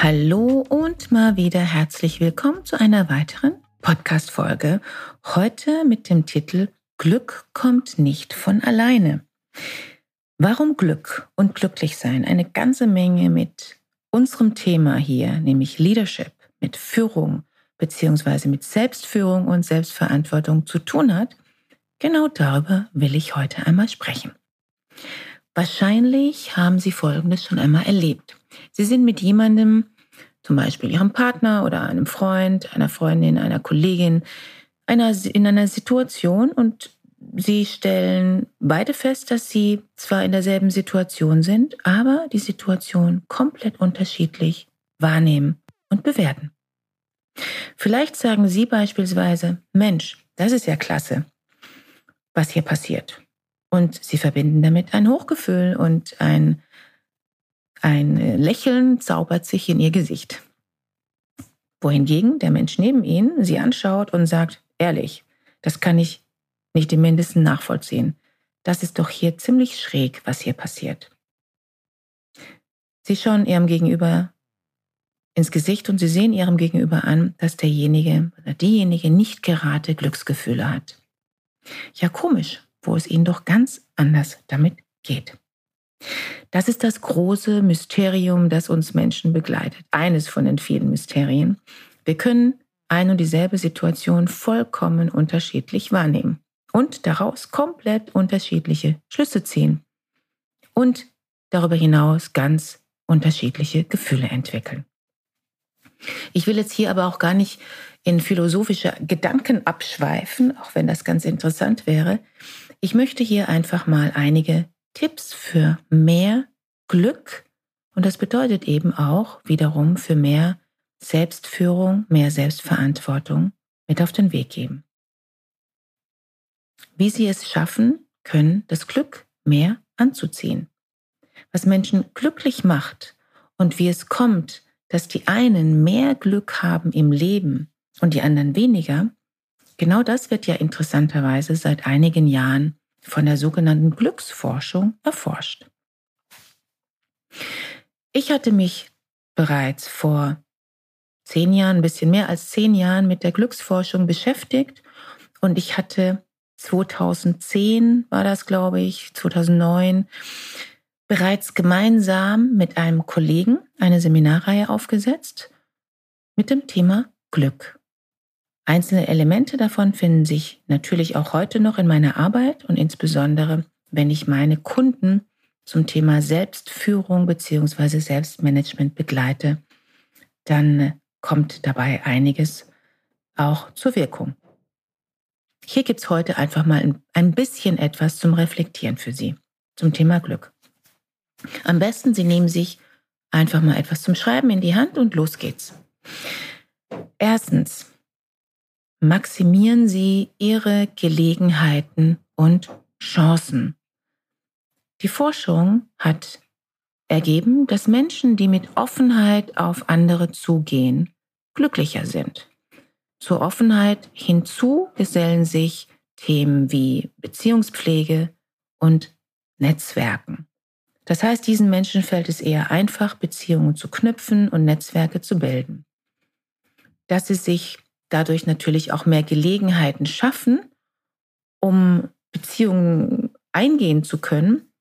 Hallo und mal wieder herzlich willkommen zu einer weiteren Podcast-Folge. Heute mit dem Titel Glück kommt nicht von alleine. Warum Glück und glücklich sein eine ganze Menge mit unserem Thema hier, nämlich Leadership, mit Führung beziehungsweise mit Selbstführung und Selbstverantwortung zu tun hat, genau darüber will ich heute einmal sprechen. Wahrscheinlich haben Sie Folgendes schon einmal erlebt. Sie sind mit jemandem, zum Beispiel Ihrem Partner oder einem Freund, einer Freundin, einer Kollegin, einer, in einer Situation und Sie stellen beide fest, dass Sie zwar in derselben Situation sind, aber die Situation komplett unterschiedlich wahrnehmen und bewerten. Vielleicht sagen Sie beispielsweise, Mensch, das ist ja klasse, was hier passiert. Und Sie verbinden damit ein Hochgefühl und ein ein Lächeln zaubert sich in ihr Gesicht. Wohingegen der Mensch neben ihnen sie anschaut und sagt, ehrlich, das kann ich nicht im mindesten nachvollziehen. Das ist doch hier ziemlich schräg, was hier passiert. Sie schauen ihrem Gegenüber ins Gesicht und sie sehen ihrem Gegenüber an, dass derjenige oder diejenige nicht gerade Glücksgefühle hat. Ja, komisch, wo es ihnen doch ganz anders damit geht. Das ist das große Mysterium, das uns Menschen begleitet. Eines von den vielen Mysterien. Wir können ein und dieselbe Situation vollkommen unterschiedlich wahrnehmen und daraus komplett unterschiedliche Schlüsse ziehen und darüber hinaus ganz unterschiedliche Gefühle entwickeln. Ich will jetzt hier aber auch gar nicht in philosophische Gedanken abschweifen, auch wenn das ganz interessant wäre. Ich möchte hier einfach mal einige Tipps für mehr Glück und das bedeutet eben auch wiederum für mehr Selbstführung, mehr Selbstverantwortung mit auf den Weg geben. Wie sie es schaffen können, das Glück mehr anzuziehen. Was Menschen glücklich macht und wie es kommt, dass die einen mehr Glück haben im Leben und die anderen weniger, genau das wird ja interessanterweise seit einigen Jahren von der sogenannten Glücksforschung erforscht. Ich hatte mich bereits vor zehn Jahren, ein bisschen mehr als zehn Jahren mit der Glücksforschung beschäftigt und ich hatte 2010 war das, glaube ich, 2009, bereits gemeinsam mit einem Kollegen eine Seminarreihe aufgesetzt mit dem Thema Glück. Einzelne Elemente davon finden sich natürlich auch heute noch in meiner Arbeit und insbesondere, wenn ich meine Kunden zum Thema Selbstführung beziehungsweise Selbstmanagement begleite, dann kommt dabei einiges auch zur Wirkung. Hier gibt's heute einfach mal ein bisschen etwas zum Reflektieren für Sie zum Thema Glück. Am besten, Sie nehmen sich einfach mal etwas zum Schreiben in die Hand und los geht's. Erstens, maximieren Sie Ihre Gelegenheiten und Chancen. Die Forschung hat ergeben, dass Menschen, die mit Offenheit auf andere zugehen, glücklicher sind. Zur Offenheit hinzu gesellen sich Themen wie Beziehungspflege und Netzwerken. Das heißt, diesen Menschen fällt es eher einfach, Beziehungen zu knüpfen und Netzwerke zu bilden. Dass sie sich dadurch natürlich auch mehr Gelegenheiten schaffen, um Beziehungen eingehen zu können,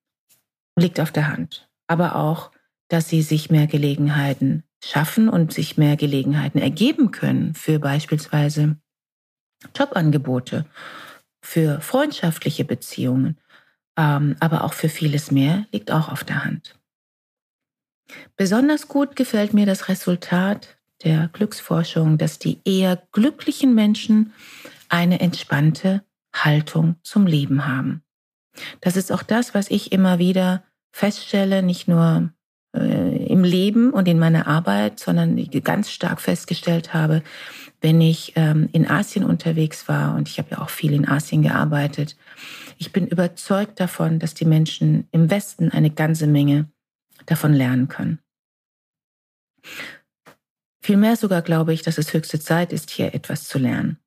liegt auf der Hand. Aber auch, dass sie sich mehr Gelegenheiten schaffen und sich mehr Gelegenheiten ergeben können für beispielsweise Jobangebote, für freundschaftliche Beziehungen, ähm, aber auch für vieles mehr, liegt auch auf der Hand. Besonders gut gefällt mir das Resultat der Glücksforschung, dass die eher glücklichen Menschen eine entspannte Haltung zum Leben haben. Das ist auch das, was ich immer wieder feststelle, nicht nur äh, im Leben und in meiner Arbeit, sondern ganz stark festgestellt habe, wenn ich ähm, in Asien unterwegs war, und ich habe ja auch viel in Asien gearbeitet, ich bin überzeugt davon, dass die Menschen im Westen eine ganze Menge davon lernen können. Vielmehr sogar glaube ich, dass es höchste Zeit ist, hier etwas zu lernen.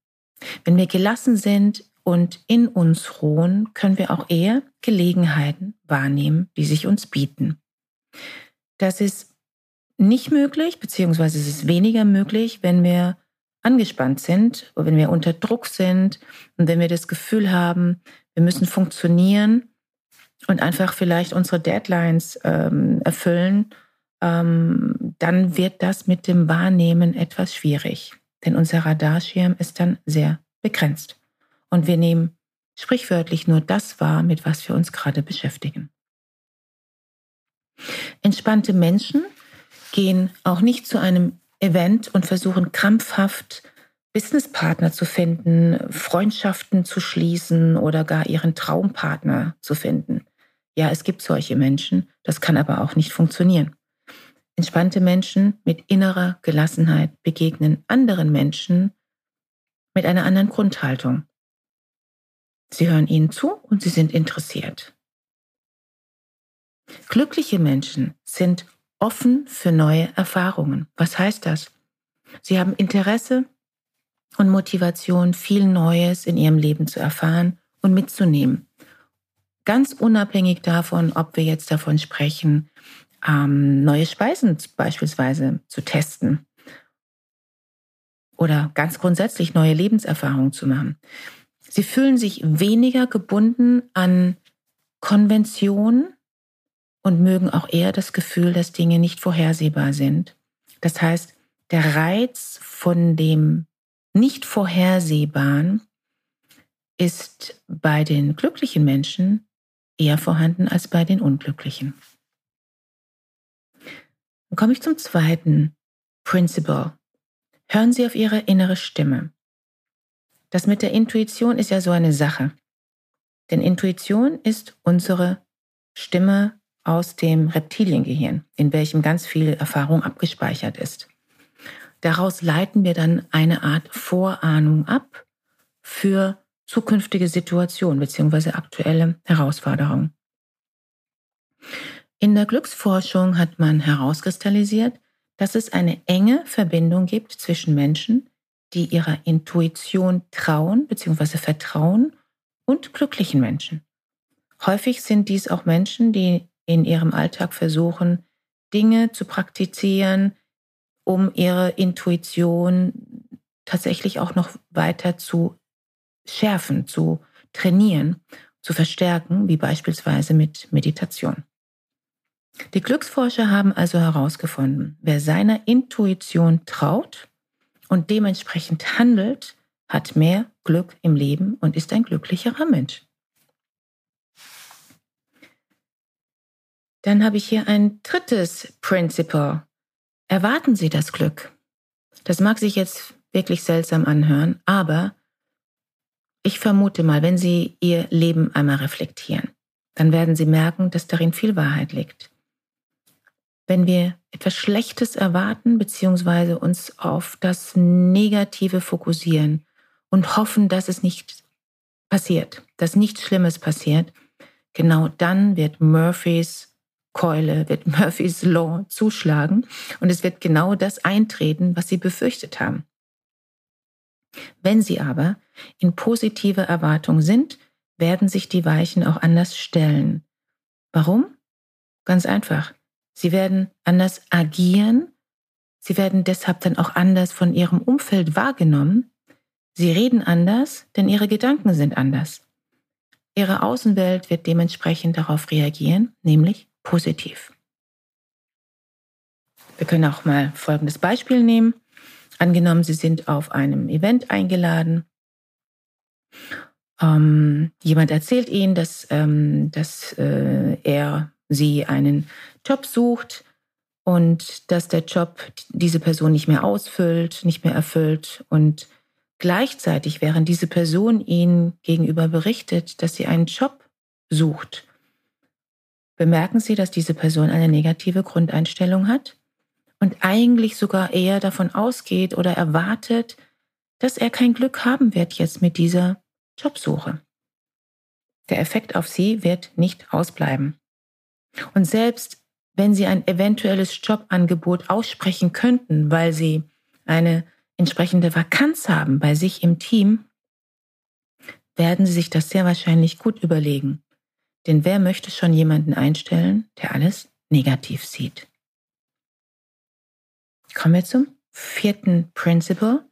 Wenn wir gelassen sind und in uns ruhen, können wir auch eher Gelegenheiten wahrnehmen, die sich uns bieten. Das ist nicht möglich, beziehungsweise es ist weniger möglich, wenn wir angespannt sind, oder wenn wir unter Druck sind und wenn wir das Gefühl haben, wir müssen funktionieren und einfach vielleicht unsere Deadlines ähm, erfüllen, ähm, dann wird das mit dem Wahrnehmen etwas schwierig. Denn unser Radarschirm ist dann sehr begrenzt. Und wir nehmen sprichwörtlich nur das wahr, mit was wir uns gerade beschäftigen. Entspannte Menschen gehen auch nicht zu einem Event und versuchen krampfhaft Businesspartner zu finden, Freundschaften zu schließen oder gar ihren Traumpartner zu finden. Ja, es gibt solche Menschen, das kann aber auch nicht funktionieren. Entspannte Menschen mit innerer Gelassenheit begegnen anderen Menschen mit einer anderen Grundhaltung. Sie hören ihnen zu und sie sind interessiert. Glückliche Menschen sind offen für neue Erfahrungen. Was heißt das? Sie haben Interesse und Motivation, viel Neues in ihrem Leben zu erfahren und mitzunehmen. Ganz unabhängig davon, ob wir jetzt davon sprechen, ähm, neue Speisen beispielsweise zu testen oder ganz grundsätzlich neue Lebenserfahrungen zu machen. Sie fühlen sich weniger gebunden an Konventionen und mögen auch eher das Gefühl, dass Dinge nicht vorhersehbar sind. Das heißt, der Reiz von dem nicht vorhersehbaren ist bei den glücklichen Menschen eher vorhanden als bei den unglücklichen. Dann komme ich zum zweiten Principle. Hören Sie auf Ihre innere Stimme. Das mit der Intuition ist ja so eine Sache. Denn Intuition ist unsere Stimme aus dem Reptiliengehirn, in welchem ganz viel Erfahrung abgespeichert ist. Daraus leiten wir dann eine Art Vorahnung ab für zukünftige Situationen bzw. aktuelle Herausforderungen. In der Glücksforschung hat man herauskristallisiert, dass es eine enge Verbindung gibt zwischen Menschen, die ihrer Intuition trauen bzw. vertrauen und glücklichen Menschen. Häufig sind dies auch Menschen, die in ihrem Alltag versuchen, Dinge zu praktizieren, um ihre Intuition tatsächlich auch noch weiter zu schärfen, zu trainieren, zu verstärken, wie beispielsweise mit Meditation. Die Glücksforscher haben also herausgefunden, wer seiner Intuition traut und dementsprechend handelt, hat mehr Glück im Leben und ist ein glücklicherer Mensch. Dann habe ich hier ein drittes Principle, Erwarten Sie das Glück. Das mag sich jetzt wirklich seltsam anhören, aber ich vermute mal, wenn Sie Ihr Leben einmal reflektieren, dann werden Sie merken, dass darin viel Wahrheit liegt. Wenn wir etwas Schlechtes erwarten, beziehungsweise uns auf das Negative fokussieren und hoffen, dass es nicht passiert, dass nichts Schlimmes passiert, genau dann wird Murphys Keule wird Murphys Law zuschlagen und es wird genau das eintreten, was Sie befürchtet haben. Wenn Sie aber in positive Erwartung sind, werden sich die Weichen auch anders stellen. Warum? Ganz einfach. Sie werden anders agieren. Sie werden deshalb dann auch anders von ihrem Umfeld wahrgenommen. Sie reden anders, denn ihre Gedanken sind anders. Ihre Außenwelt wird dementsprechend darauf reagieren, nämlich positiv. Wir können auch mal folgendes Beispiel nehmen. Angenommen, Sie sind auf einem Event eingeladen. Ähm, jemand erzählt Ihnen, dass, ähm, dass äh, er Sie einen Job sucht und dass der Job diese Person nicht mehr ausfüllt, nicht mehr erfüllt und gleichzeitig, während diese Person Ihnen gegenüber berichtet, dass sie einen Job sucht, bemerken Sie, dass diese Person eine negative Grundeinstellung hat und eigentlich sogar eher davon ausgeht oder erwartet, dass er kein Glück haben wird jetzt mit dieser Jobsuche. Der Effekt auf Sie wird nicht ausbleiben. Und selbst wenn Sie ein eventuelles Jobangebot aussprechen könnten, weil Sie eine entsprechende Vakanz haben bei sich im Team, werden Sie sich das sehr wahrscheinlich gut überlegen. Denn wer möchte schon jemanden einstellen, der alles negativ sieht? Kommen wir zum vierten Principle.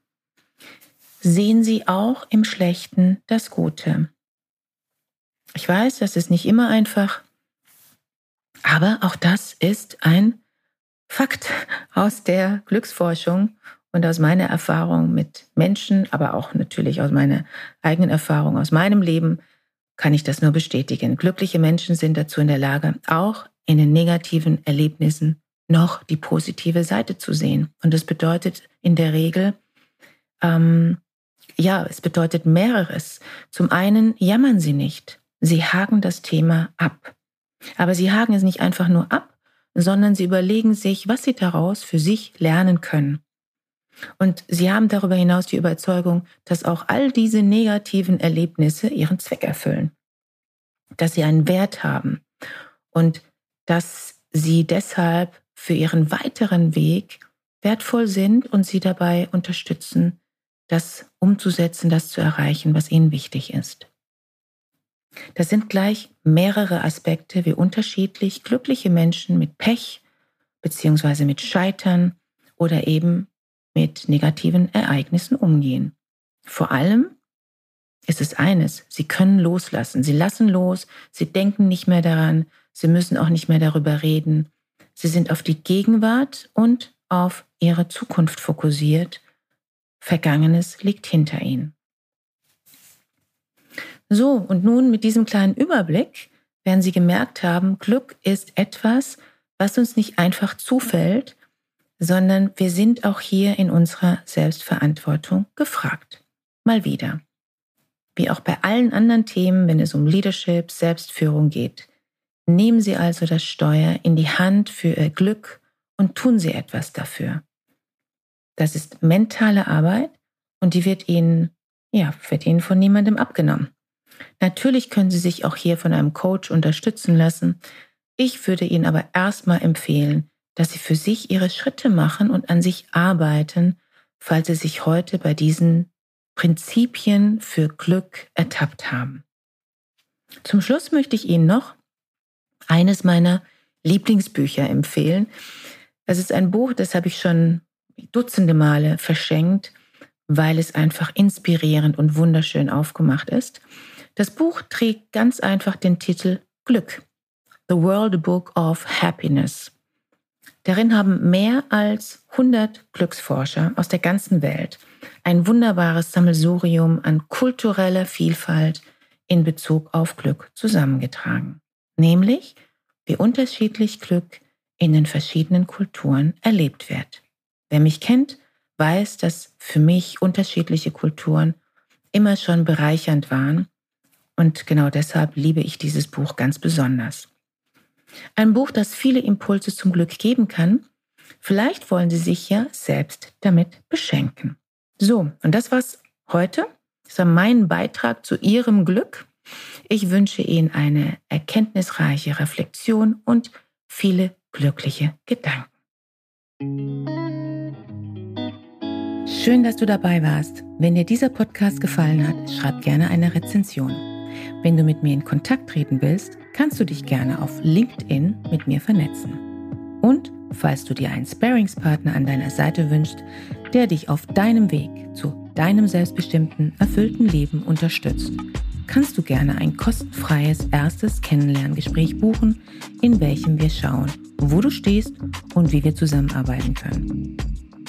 Sehen Sie auch im Schlechten das Gute. Ich weiß, das ist nicht immer einfach, aber auch das ist ein Fakt aus der Glücksforschung und aus meiner Erfahrung mit Menschen, aber auch natürlich aus meiner eigenen Erfahrung aus meinem Leben, kann ich das nur bestätigen. Glückliche Menschen sind dazu in der Lage, auch in den negativen Erlebnissen noch die positive Seite zu sehen. Und das bedeutet in der Regel, ähm, ja, es bedeutet mehreres. Zum einen jammern sie nicht. Sie haken das Thema ab. Aber sie haken es nicht einfach nur ab, sondern sie überlegen sich, was sie daraus für sich lernen können. Und sie haben darüber hinaus die Überzeugung, dass auch all diese negativen Erlebnisse ihren Zweck erfüllen, dass sie einen Wert haben und dass sie deshalb für ihren weiteren Weg wertvoll sind und sie dabei unterstützen, das umzusetzen, das zu erreichen, was ihnen wichtig ist. Das sind gleich mehrere Aspekte, wie unterschiedlich glückliche Menschen mit Pech beziehungsweise mit Scheitern oder eben mit negativen Ereignissen umgehen. Vor allem ist es eines, sie können loslassen, sie lassen los, sie denken nicht mehr daran, sie müssen auch nicht mehr darüber reden, sie sind auf die Gegenwart und auf ihre Zukunft fokussiert, Vergangenes liegt hinter ihnen. So, und nun mit diesem kleinen Überblick werden Sie gemerkt haben, Glück ist etwas, was uns nicht einfach zufällt, sondern wir sind auch hier in unserer Selbstverantwortung gefragt. Mal wieder. Wie auch bei allen anderen Themen, wenn es um Leadership, Selbstführung geht. Nehmen Sie also das Steuer in die Hand für Ihr Glück und tun Sie etwas dafür. Das ist mentale Arbeit und die wird Ihnen, ja, wird Ihnen von niemandem abgenommen. Natürlich können Sie sich auch hier von einem Coach unterstützen lassen. Ich würde Ihnen aber erstmal empfehlen, dass Sie für sich Ihre Schritte machen und an sich arbeiten, falls Sie sich heute bei diesen Prinzipien für Glück ertappt haben. Zum Schluss möchte ich Ihnen noch eines meiner Lieblingsbücher empfehlen. Es ist ein Buch, das habe ich schon dutzende Male verschenkt, weil es einfach inspirierend und wunderschön aufgemacht ist. Das Buch trägt ganz einfach den Titel Glück, The World Book of Happiness. Darin haben mehr als 100 Glücksforscher aus der ganzen Welt ein wunderbares Sammelsurium an kultureller Vielfalt in Bezug auf Glück zusammengetragen. Nämlich, wie unterschiedlich Glück in den verschiedenen Kulturen erlebt wird. Wer mich kennt, weiß, dass für mich unterschiedliche Kulturen immer schon bereichernd waren und genau deshalb liebe ich dieses Buch ganz besonders. Ein Buch, das viele Impulse zum Glück geben kann. Vielleicht wollen Sie sich ja selbst damit beschenken. So, und das war's heute. Das war mein Beitrag zu Ihrem Glück. Ich wünsche Ihnen eine erkenntnisreiche Reflexion und viele glückliche Gedanken. Schön, dass du dabei warst. Wenn dir dieser Podcast gefallen hat, schreib gerne eine Rezension. Wenn du mit mir in Kontakt treten willst, kannst du dich gerne auf LinkedIn mit mir vernetzen. Und falls du dir einen Sparingspartner an deiner Seite wünschst, der dich auf deinem Weg zu deinem selbstbestimmten, erfüllten Leben unterstützt, kannst du gerne ein kostenfreies erstes Kennenlerngespräch buchen, in welchem wir schauen, wo du stehst und wie wir zusammenarbeiten können.